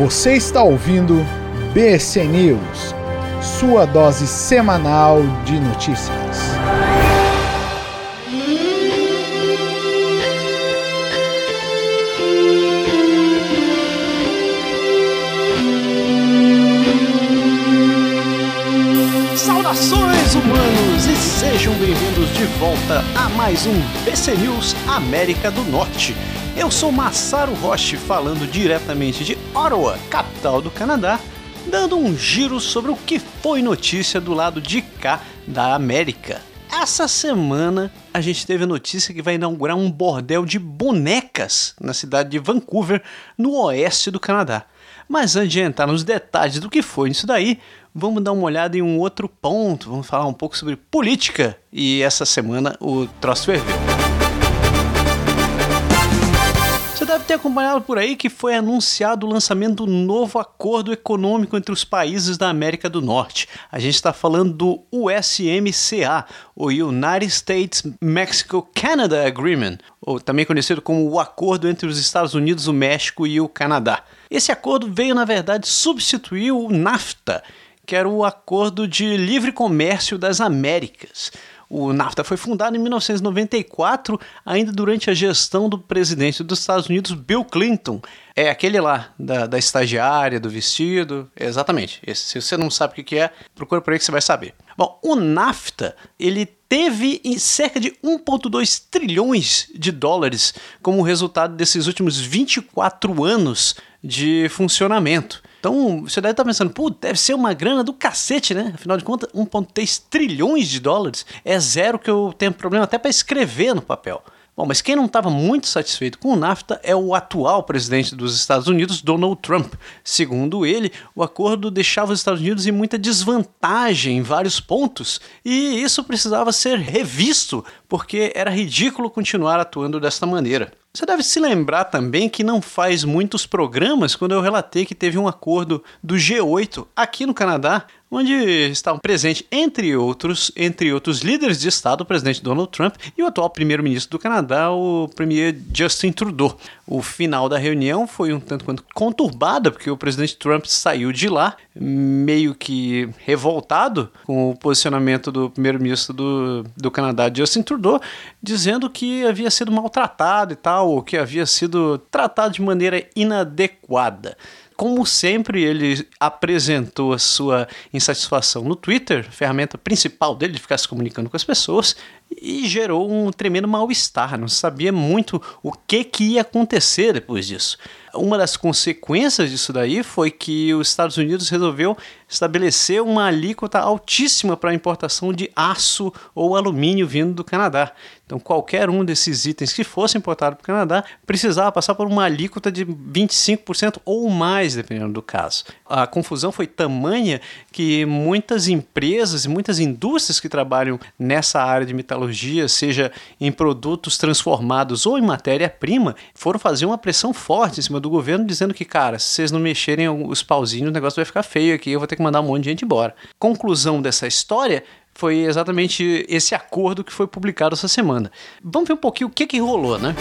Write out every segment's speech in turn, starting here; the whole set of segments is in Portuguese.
Você está ouvindo BC News, sua dose semanal de notícias. Saudações humanos e sejam bem-vindos de volta a mais um BC News América do Norte. Eu sou Massaro Roche, falando diretamente de Ottawa, capital do Canadá, dando um giro sobre o que foi notícia do lado de cá da América. Essa semana a gente teve a notícia que vai inaugurar um bordel de bonecas na cidade de Vancouver, no oeste do Canadá. Mas antes de entrar nos detalhes do que foi isso daí, vamos dar uma olhada em um outro ponto, vamos falar um pouco sobre política e essa semana o troço ferveu. Deve ter acompanhado por aí que foi anunciado o lançamento do novo acordo econômico entre os países da América do Norte. A gente está falando do USMCA, o United States Mexico Canada Agreement, ou também conhecido como o Acordo entre os Estados Unidos, o México e o Canadá. Esse acordo veio, na verdade, substituir o NAFTA, que era o Acordo de Livre Comércio das Américas. O NAFTA foi fundado em 1994, ainda durante a gestão do presidente dos Estados Unidos, Bill Clinton. É aquele lá, da, da estagiária, do vestido. Exatamente. Esse, se você não sabe o que é, procura por aí que você vai saber. Bom, o NAFTA, ele teve em cerca de 1,2 trilhões de dólares como resultado desses últimos 24 anos de funcionamento. Então, você deve estar pensando, pô, deve ser uma grana do cacete, né? Afinal de contas, 1,3 trilhões de dólares é zero que eu tenho problema até para escrever no papel. Bom, mas quem não estava muito satisfeito com o NAFTA é o atual presidente dos Estados Unidos, Donald Trump. Segundo ele, o acordo deixava os Estados Unidos em muita desvantagem em vários pontos e isso precisava ser revisto, porque era ridículo continuar atuando desta maneira. Você deve se lembrar também que não faz muitos programas quando eu relatei que teve um acordo do G8 aqui no Canadá, onde estavam presentes, entre outros, entre outros líderes de Estado, o presidente Donald Trump e o atual primeiro-ministro do Canadá, o premier Justin Trudeau. O final da reunião foi um tanto quanto conturbada, porque o presidente Trump saiu de lá meio que revoltado com o posicionamento do primeiro-ministro do, do Canadá, Justin Trudeau, dizendo que havia sido maltratado e tal, ou que havia sido tratado de maneira inadequada como sempre, ele apresentou a sua insatisfação no Twitter, ferramenta principal dele de ficar se comunicando com as pessoas, e gerou um tremendo mal-estar. Não sabia muito o que, que ia acontecer depois disso. Uma das consequências disso daí foi que os Estados Unidos resolveu estabelecer uma alíquota altíssima para a importação de aço ou alumínio vindo do Canadá. Então, qualquer um desses itens que fosse importado para o Canadá precisava passar por uma alíquota de 25% ou mais, dependendo do caso. A confusão foi tamanha que muitas empresas e muitas indústrias que trabalham nessa área de metalurgia, seja em produtos transformados ou em matéria-prima, foram fazer uma pressão forte em cima do governo, dizendo que, cara, se vocês não mexerem os pauzinhos, o negócio vai ficar feio aqui, eu vou ter que mandar um monte de gente embora. Conclusão dessa história foi exatamente esse acordo que foi publicado essa semana. Vamos ver um pouquinho o que, que rolou, né?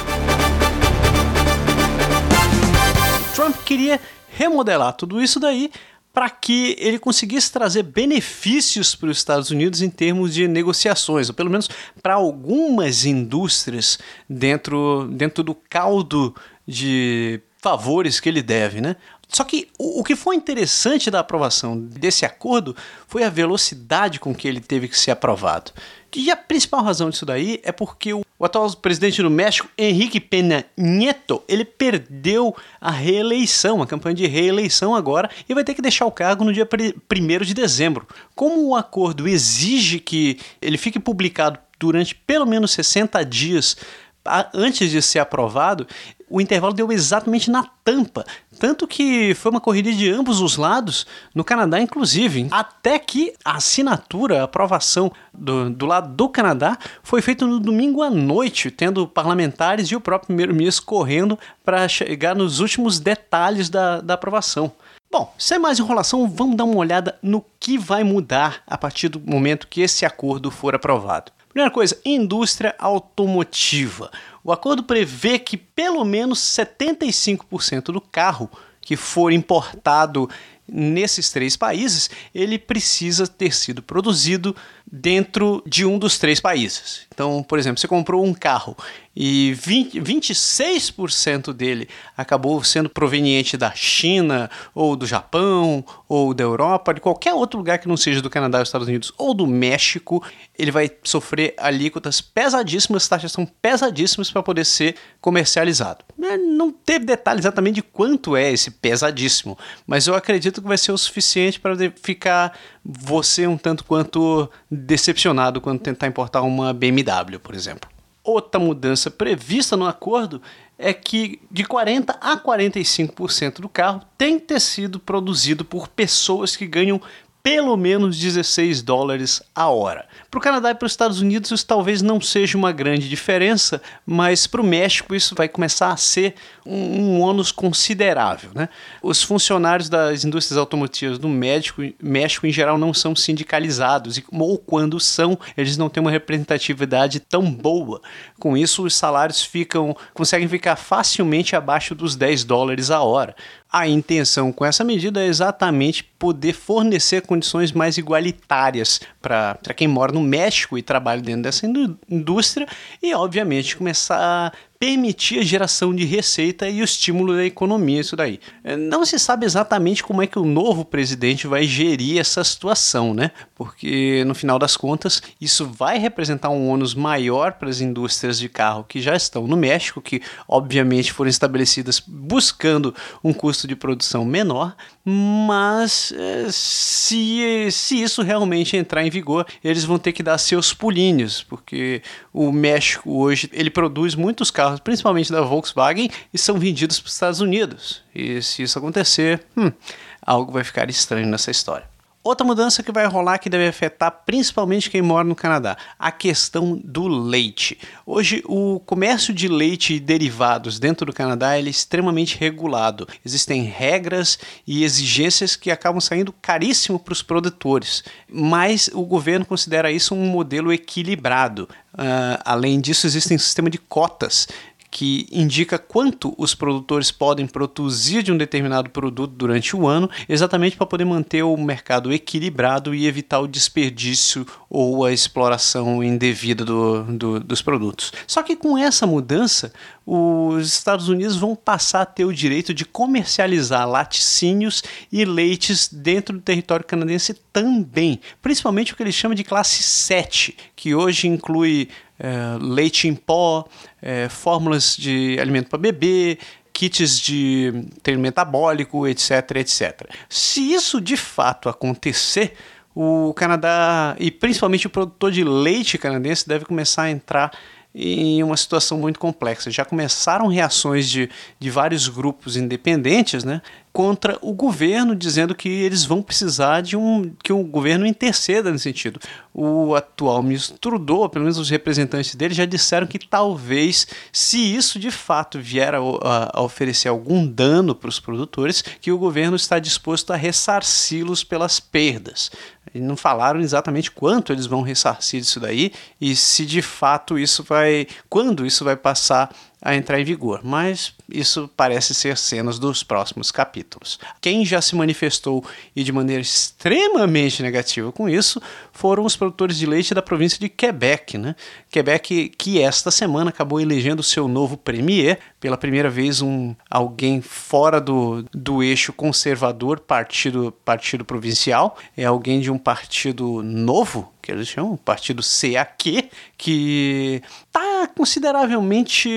Trump queria remodelar tudo isso daí para que ele conseguisse trazer benefícios para os Estados Unidos em termos de negociações, ou pelo menos para algumas indústrias dentro, dentro do caldo de favores que ele deve, né? Só que o, que foi interessante da aprovação desse acordo foi a velocidade com que ele teve que ser aprovado. E a principal razão disso daí é porque o, o atual presidente do México, Henrique Peña Nieto, ele perdeu a reeleição, a campanha de reeleição agora, e vai ter que deixar o cargo no dia 1 de dezembro. Como o acordo exige que ele fique publicado durante pelo menos 60 dias antes de ser aprovado, o intervalo deu exatamente na tampa. Tanto que foi uma corrida de ambos os lados, no Canadá inclusive, até que a assinatura, a aprovação do, do lado do Canadá foi feita no domingo à noite, tendo parlamentares e o próprio primeiro-ministro correndo para chegar nos últimos detalhes da, da aprovação. Bom, sem mais enrolação, vamos dar uma olhada no que vai mudar a partir do momento que esse acordo for aprovado. Primeira coisa, indústria automotiva. O acordo prevê que pelo menos 75% do carro que for importado nesses três países, ele precisa ter sido produzido dentro de um dos três países. Então, por exemplo, você comprou um carro e 20, 26% dele acabou sendo proveniente da China, ou do Japão, ou da Europa, de qualquer outro lugar que não seja do Canadá, dos Estados Unidos ou do México, ele vai sofrer alíquotas pesadíssimas, taxas são pesadíssimas para poder ser comercializado. É, não teve detalhe exatamente de quanto é esse pesadíssimo, mas eu acredito que vai ser o suficiente para ficar você um tanto quanto decepcionado quando tentar importar uma BMW, por exemplo. Outra mudança prevista no acordo é que de 40 a 45% do carro tem que ter sido produzido por pessoas que ganham pelo menos 16 dólares a hora. Para o Canadá e para os Estados Unidos isso talvez não seja uma grande diferença, mas para o México isso vai começar a ser um, um ônus considerável. Né? Os funcionários das indústrias automotivas do México, México em geral não são sindicalizados, ou quando são, eles não têm uma representatividade tão boa. Com isso, os salários ficam conseguem ficar facilmente abaixo dos 10 dólares a hora. A intenção com essa medida é exatamente poder fornecer condições mais igualitárias para quem mora no México e trabalha dentro dessa indústria e, obviamente, começar a permitir a geração de receita e o estímulo da economia, isso daí. É, não se sabe exatamente como é que o novo presidente vai gerir essa situação, né? Porque no final das contas, isso vai representar um ônus maior para as indústrias de carro que já estão no México, que obviamente foram estabelecidas buscando um custo de produção menor, mas é, se, se isso realmente entrar em vigor, eles vão ter que dar seus pulinhos, porque o México hoje ele produz muitos carros carros, principalmente da Volkswagen, e são vendidos para os Estados Unidos. E se isso acontecer, hum, algo vai ficar estranho nessa história. Outra mudança que vai rolar que deve afetar principalmente quem mora no Canadá, a questão do leite. Hoje o comércio de leite e derivados dentro do Canadá é extremamente regulado. Existem regras e exigências que acabam saindo caríssimo para os produtores, mas o governo considera isso um modelo equilibrado. Uh, além disso, existe um sistema de cotas que indica quanto os produtores podem produzir de um determinado produto durante o ano, exatamente para poder manter o mercado equilibrado e evitar o desperdício ou a exploração indevida do, do, dos produtos. Só que com essa mudança, os Estados Unidos vão passar a ter o direito de comercializar laticínios e leites dentro do território canadense também, principalmente o que eles chamam de classe 7, que hoje inclui é, leite em pó, é, fórmulas de alimento para bebê, kits de treino metabólico, etc, etc. Se isso de fato acontecer, o Canadá e principalmente o produtor de leite canadense deve começar a entrar em uma situação muito complexa. Já começaram reações de, de vários grupos independentes né, contra o governo, dizendo que eles vão precisar de um que o governo interceda nesse sentido. O atual ministro Trudeau, pelo menos os representantes dele, já disseram que talvez, se isso de fato vier a, a, oferecer algum dano para os produtores, que o governo está disposto a ressarci-los pelas perdas. E não falaram exatamente quanto eles vão ressarcir isso daí e se de fato isso vai. quando isso vai passar a entrar em vigor, mas isso parece ser cenas dos próximos capítulos. Quem já se manifestou e de maneira extremamente negativa com isso foram os produtores de leite da província de Quebec, né? Quebec que esta semana acabou elegendo seu novo premier, pela primeira vez um alguém fora do, do eixo conservador partido partido provincial, é alguém de um partido novo que eles chamam, o partido CAQ, que está consideravelmente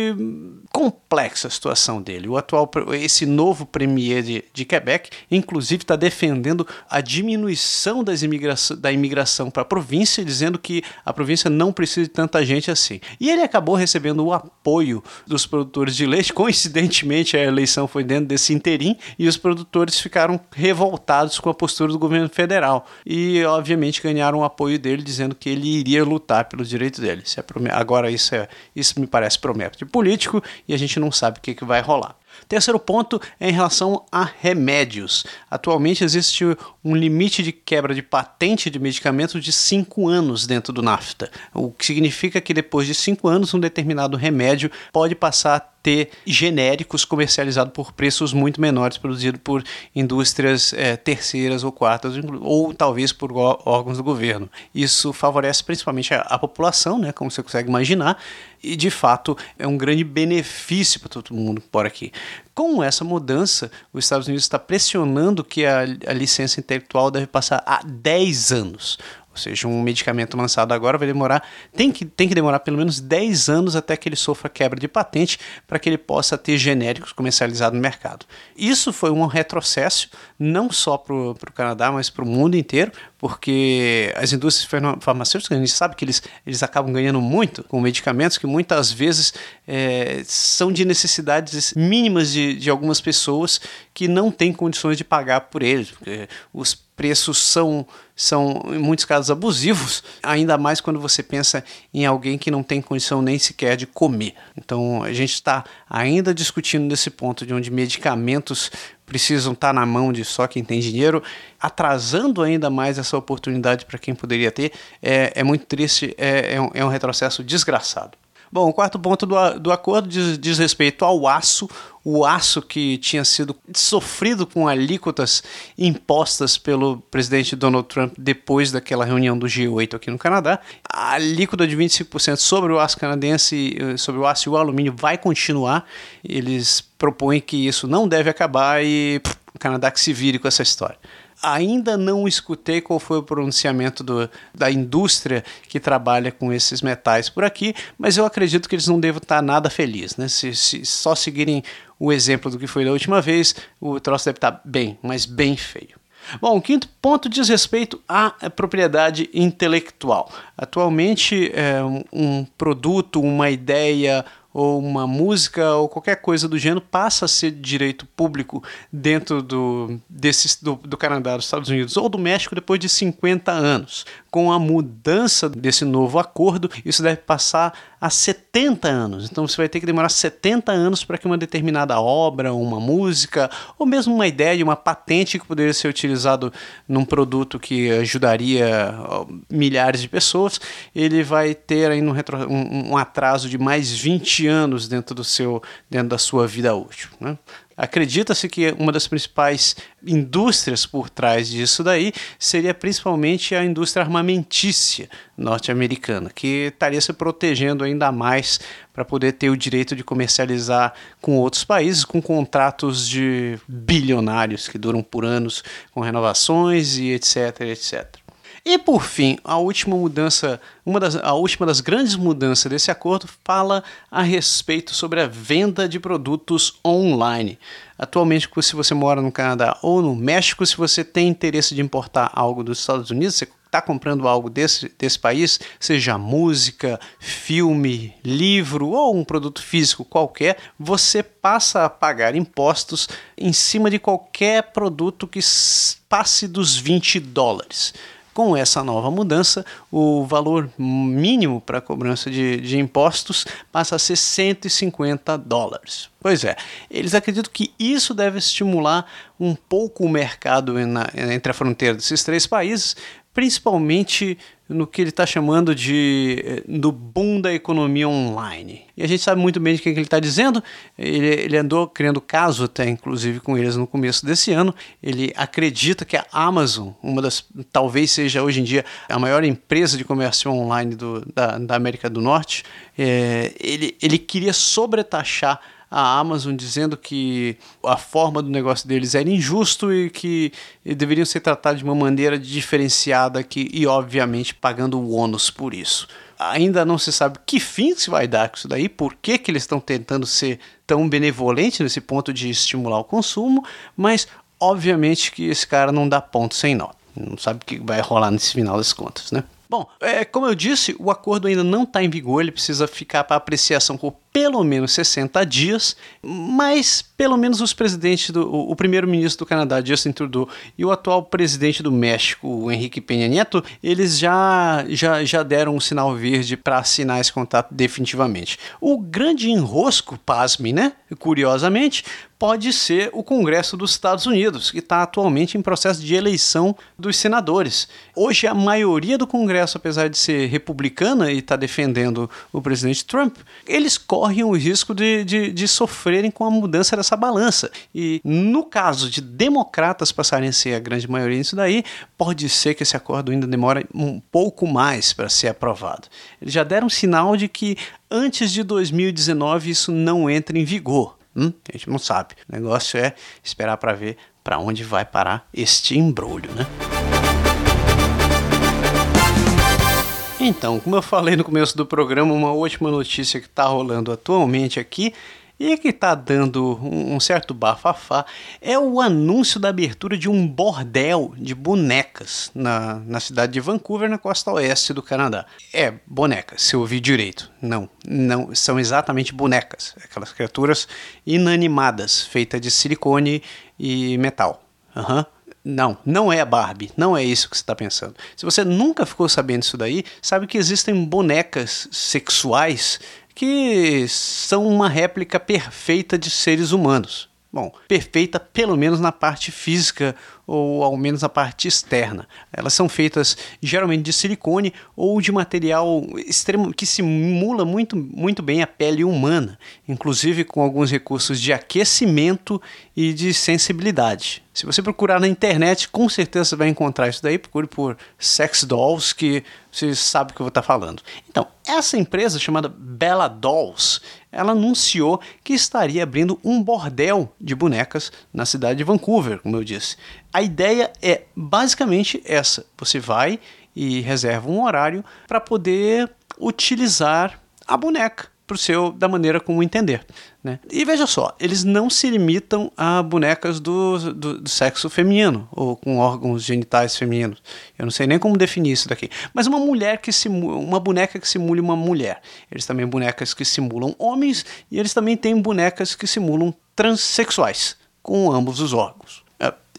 complexa a situação dele. O atual, esse novo premier de, de Quebec, inclusive, está defendendo a diminuição das imigração, da imigração para a província, dizendo que a província não precisa de tanta gente assim. E ele acabou recebendo o apoio dos produtores de leite. Coincidentemente, a eleição foi dentro desse interim e os produtores ficaram revoltados com a postura do governo federal. E, obviamente, ganharam o apoio dele, dizendo que ele iria lutar pelos direitos dele. É agora, isso, é, isso me parece promete de político e a gente não sabe o que, que vai rolar. Terceiro ponto é em relação a remédios. Atualmente existe um limite de quebra de patente de medicamentos de 5 anos dentro do NAFTA, o que significa que depois de 5 anos um determinado remédio pode passar ter genéricos comercializados por preços muito menores, produzidos por indústrias é, terceiras ou quartas, ou talvez por órgãos do governo. Isso favorece principalmente a, a população, né, como você consegue imaginar, e de fato é um grande benefício para todo mundo por aqui. Com essa mudança, os Estados Unidos está pressionando que a, a licença intelectual deve passar a 10 anos. Ou seja, um medicamento lançado agora vai demorar, tem que, tem que demorar pelo menos 10 anos até que ele sofra quebra de patente para que ele possa ter genéricos comercializados no mercado. Isso foi um retrocesso, não só para o Canadá, mas para o mundo inteiro, porque as indústrias farmacêuticas, a gente sabe que eles, eles acabam ganhando muito com medicamentos que muitas vezes é, são de necessidades mínimas de, de algumas pessoas que não têm condições de pagar por eles, porque os preços são, são, em muitos casos, abusivos, ainda mais quando você pensa em alguém que não tem condição nem sequer de comer. Então, a gente está ainda discutindo nesse ponto de onde medicamentos precisam estar tá na mão de só quem tem dinheiro, atrasando ainda mais essa oportunidade para quem poderia ter. É, é muito triste, é, é, um, é um retrocesso desgraçado. Bom, o quarto ponto do, do acordo diz, diz respeito ao aço, o aço que tinha sido sofrido com alíquotas impostas pelo presidente Donald Trump depois daquela reunião do G8 aqui no Canadá. A alíquota de 25% sobre o aço canadense, eh, sobre o aço e o alumínio vai continuar. Eles propõem que isso não deve acabar e pff, o Canadá que se vire com essa história ainda não escutei qual foi o pronunciamento do, da indústria que trabalha com esses metais por aqui, mas eu acredito que eles não devem estar nada felizes. Né? Se, se só seguirem o exemplo do que foi da última vez, o troço deve estar bem, mas bem feio. Bom, o quinto ponto diz respeito à propriedade intelectual. Atualmente, é, um produto, uma ideia, ou uma música ou qualquer coisa do gênero passa a ser direito público dentro do, desse, do, do Canadá, dos Estados Unidos ou do México depois de 50 anos. Com a mudança desse novo acordo, isso deve passar a 70 anos. Então você vai ter que demorar 70 anos para que uma determinada obra, uma música, ou mesmo uma ideia, uma patente que poderia ser utilizado num produto que ajudaria milhares de pessoas, ele vai ter aí um, um, um atraso de mais 20 20 anos dentro do seu dentro da sua vida útil. Né? Acredita-se que uma das principais indústrias por trás disso daí seria principalmente a indústria armamentícia norte-americana, que estaria se protegendo ainda mais para poder ter o direito de comercializar com outros países, com contratos de bilionários que duram por anos, com renovações e etc, etc. E por fim, a última mudança, uma das, a última das grandes mudanças desse acordo fala a respeito sobre a venda de produtos online. Atualmente, se você mora no Canadá ou no México, se você tem interesse de importar algo dos Estados Unidos, você está comprando algo desse, desse país, seja música, filme, livro ou um produto físico qualquer, você passa a pagar impostos em cima de qualquer produto que passe dos 20 dólares. Com essa nova mudança, o valor mínimo para cobrança de, de impostos passa a ser 150 dólares. Pois é, eles acreditam que isso deve estimular um pouco o mercado na, entre a fronteira desses três países, principalmente no que ele está chamando de eh, do boom da economia online. E a gente sabe muito bem de quem que ele está dizendo. Ele, ele andou criando caso até, inclusive, com eles no começo desse ano. Ele acredita que a Amazon, uma das, talvez seja hoje em dia a maior empresa de comércio online do, da, da América do Norte, é, ele, ele queria sobretaxar a Amazon dizendo que a forma do negócio deles era injusto e que deveriam ser tratados de uma maneira diferenciada aqui e, obviamente, pagando o ônus por isso. Ainda não se sabe que fim se vai dar com isso daí, por que, que eles estão tentando ser tão benevolentes nesse ponto de estimular o consumo, mas obviamente que esse cara não dá ponto sem nó. Não sabe o que vai rolar nesse final das contas, né? Bom, é, como eu disse, o acordo ainda não está em vigor, ele precisa ficar para apreciação por pelo menos 60 dias, mas pelo menos os presidentes do o, o primeiro-ministro do Canadá, Justin Trudeau, e o atual presidente do México, o Henrique Peña Nieto, eles já já, já deram um sinal verde para assinar esse contrato definitivamente. O grande enrosco, pasme, né? Curiosamente, pode ser o Congresso dos Estados Unidos, que está atualmente em processo de eleição dos senadores. Hoje, a maioria do Congresso, apesar de ser republicana e está defendendo o presidente Trump, eles correm o risco de, de, de, sofrerem com a mudança dessa balança. E no caso de democratas passarem a ser a grande maioria nisso daí, pode ser que esse acordo ainda demore um pouco mais para ser aprovado. Eles já deram sinal de que antes de 2019 isso não entra em vigor. Hum? A gente não sabe. O negócio é esperar para ver para onde vai parar este embrulho, né? Então, como eu falei no começo do programa, uma última notícia que está rolando atualmente aqui e que está dando um, certo bafafá é o anúncio da abertura de um bordel de bonecas na, na cidade de Vancouver, na costa oeste do Canadá. É, bonecas, se eu ouvi direito. Não, não, são exatamente bonecas, aquelas criaturas inanimadas, feitas de silicone e metal. Uhum. Não, não é a Barbie, não é isso que você está pensando. Se você nunca ficou sabendo disso daí, sabe que existem bonecas sexuais que são uma réplica perfeita de seres humanos. Bom, perfeita pelo menos na parte física ou ao menos na parte externa. Elas são feitas geralmente de silicone ou de material extremo que simula muito, muito bem a pele humana, inclusive com alguns recursos de aquecimento e de sensibilidade. Se você procurar na internet, com certeza você vai encontrar isso daí. Procure por sex dolls, que você sabe o que eu vou estar falando. Então, essa empresa chamada Bella Dolls, ela anunciou que estaria abrindo um bordel de bonecas na cidade de Vancouver, como eu disse. A ideia é basicamente essa: você vai e reserva um horário para poder utilizar a boneca pro seu da maneira como entender. Né? E veja só, eles não se limitam a bonecas do, do, do, sexo feminino ou com órgãos genitais femininos. Eu não sei nem como definir isso daqui. Mas uma mulher que simula, uma boneca que simule uma mulher. Eles também bonecas que simulam homens e eles também têm bonecas que simulam transexuais com ambos os órgãos.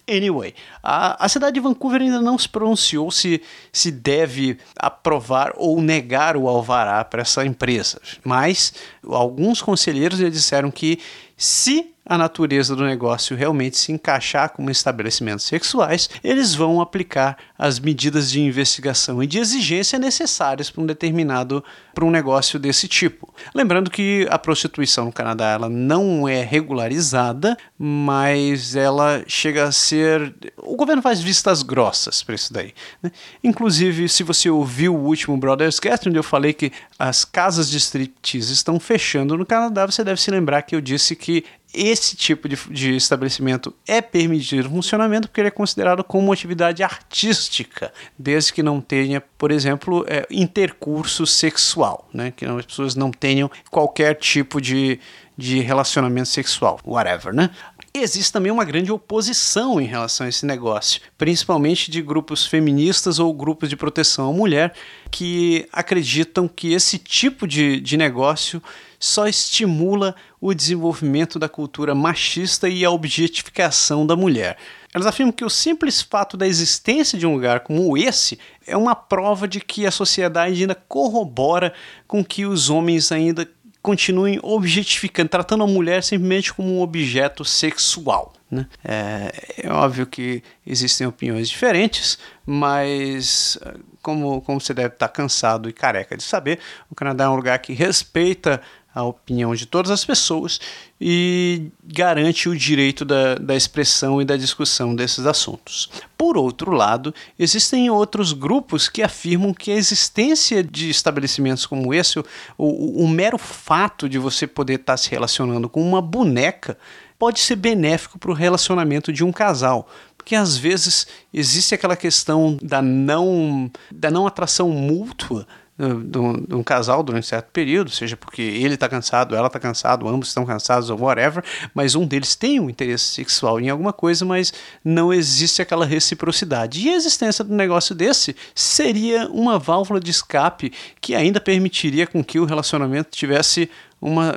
Anyway, a, a cidade de Vancouver ainda não se pronunciou se, se deve aprovar ou negar o alvará para essa empresa, mas alguns conselheiros já disseram que se a natureza do negócio realmente se encaixar como estabelecimentos sexuais, eles vão aplicar as medidas de investigação e de exigência necessárias para um determinado para um negócio desse tipo. Lembrando que a prostituição no Canadá ela não é regularizada, mas ela chega a ser o governo faz vistas grossas para isso daí. Né? Inclusive, se você ouviu o último Brothers Cast, onde eu falei que as casas de striptease estão fechando no Canadá, você deve se lembrar que eu disse que esse tipo de, de, estabelecimento é permitido funcionamento porque ele é considerado como uma atividade artística, desde que não tenha, por exemplo, é, intercurso sexual, né? que não, as pessoas não tenham qualquer tipo de, de relacionamento sexual, whatever, né? Existe também uma grande oposição em relação a esse negócio, principalmente de grupos feministas ou grupos de proteção à mulher, que acreditam que esse tipo de, de negócio só estimula o desenvolvimento da cultura machista e a objetificação da mulher. Elas afirmam que o simples fato da existência de um lugar como esse é uma prova de que a sociedade ainda corrobora com que os homens ainda continuem objetificando, tratando a mulher simplesmente como um objeto sexual. Né? É, é, óbvio que existem opiniões diferentes, mas como, como você deve estar cansado e careca de saber, o Canadá é um lugar que respeita a opinião de todas as pessoas e garante o direito da, da expressão e da discussão desses assuntos. Por outro lado, existem outros grupos que afirmam que a existência de estabelecimentos como esse, o, o, o mero fato de você poder estar se relacionando com uma boneca, pode ser benéfico para o relacionamento de um casal, porque às vezes existe aquela questão da não, da não atração mútua de um, de um casal durante um certo período, seja porque ele está cansado, ela está cansado, ambos estão cansados ou whatever, mas um deles tem um interesse sexual em alguma coisa, mas não existe aquela reciprocidade. E a existência do negócio desse seria uma válvula de escape que ainda permitiria com que o relacionamento tivesse uma,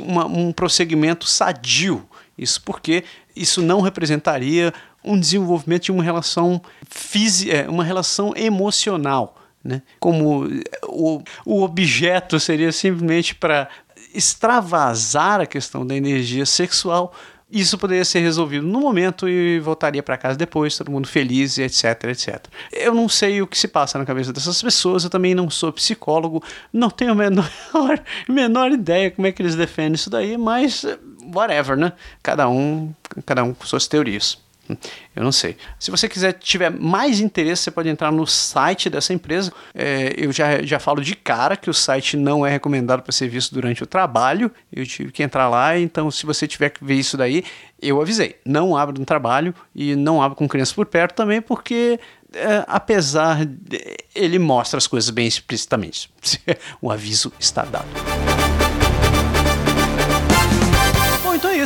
uma, um prosseguimento sadio. Isso porque isso não representaria um desenvolvimento de uma relação física, é, uma relação emocional. Né? Como o, o objeto seria simplesmente para extravasar a questão da energia sexual, isso poderia ser resolvido no momento e voltaria para casa depois, todo mundo feliz, etc, etc. Eu não sei o que se passa na cabeça dessas pessoas, eu também não sou psicólogo, não tenho a menor, menor ideia como é que eles defendem isso daí, mas whatever, né? Cada um, cada um com suas teorias. Eu não sei. Se você quiser tiver mais interesse, você pode entrar no site dessa empresa. É, eu já, já falo de cara que o site não é recomendado para ser visto durante o trabalho. Eu tive que entrar lá, então se você tiver que ver isso daí, eu avisei. Não abra no trabalho e não abra com crianças por perto também, porque é, apesar de, ele mostra as coisas bem explicitamente. o aviso está dado.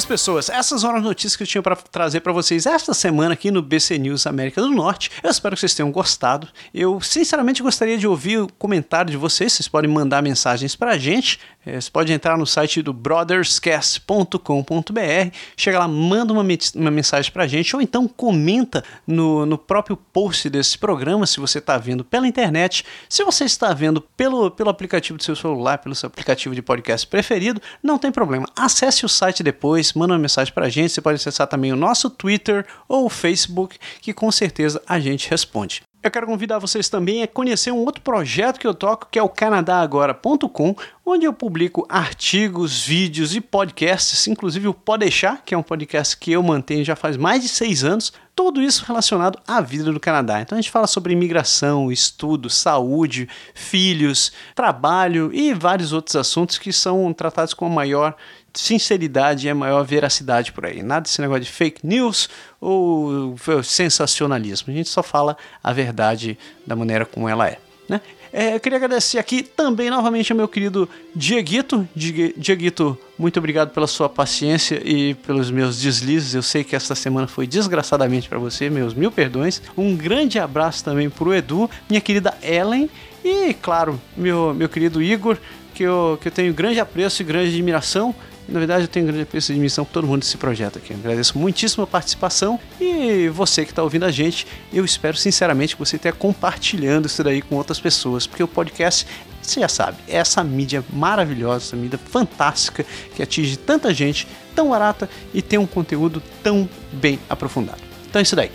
Isso, pessoas. Essas eram as notícias que eu tinha para trazer para vocês esta semana aqui no BC News América do Norte. Eu espero que vocês tenham gostado. Eu, sinceramente, gostaria de ouvir o comentário de vocês. Vocês podem mandar mensagens para a gente. É, você pode entrar no site do brotherscast.com.br, chega lá, manda uma, uma mensagem para a gente, ou então comenta no, no próprio post desse programa, se você está vendo pela internet. Se você está vendo pelo, pelo aplicativo do seu celular, pelo seu aplicativo de podcast preferido, não tem problema. Acesse o site depois, manda uma mensagem para a gente. Você pode acessar também o nosso Twitter ou o Facebook, que com certeza a gente responde. Eu quero convidar vocês também a conhecer um outro projeto que eu toco, que é o canadagora.com, onde eu publico artigos, vídeos e podcasts, inclusive o Pode Deixar, que é um podcast que eu mantenho já faz mais de seis anos, tudo isso relacionado à vida do Canadá. Então a gente fala sobre imigração, estudo, saúde, filhos, trabalho e vários outros assuntos que são tratados com a maior sinceridade e a maior veracidade por aí. Nada desse negócio de fake news ou sensacionalismo. A gente só fala a verdade da maneira como ela é. Né? É, eu queria agradecer aqui também novamente ao meu querido Dieguito. Dieguito, muito obrigado pela sua paciência e pelos meus deslizes. Eu sei que esta semana foi desgraçadamente para você, meus mil perdões. Um grande abraço também para o Edu, minha querida Ellen e, claro, meu, meu querido Igor, que eu, que eu tenho grande apreço e grande admiração. Na verdade, eu tenho grande missão por todo mundo desse projeto aqui. Agradeço muitíssimo a participação e você que está ouvindo a gente, eu espero sinceramente que você esteja compartilhando isso daí com outras pessoas, porque o podcast, você já sabe, é essa mídia maravilhosa, essa mídia fantástica que atinge tanta gente, tão barata e tem um conteúdo tão bem aprofundado. Então é isso daí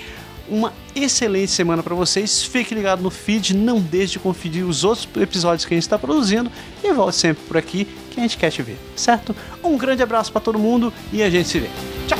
uma excelente semana para vocês. Fique ligado no feed, não deixe de conferir os outros episódios que a gente está produzindo e volte sempre por aqui que a gente quer te ver, certo? Um grande abraço para todo mundo e a gente se vê. Tchau!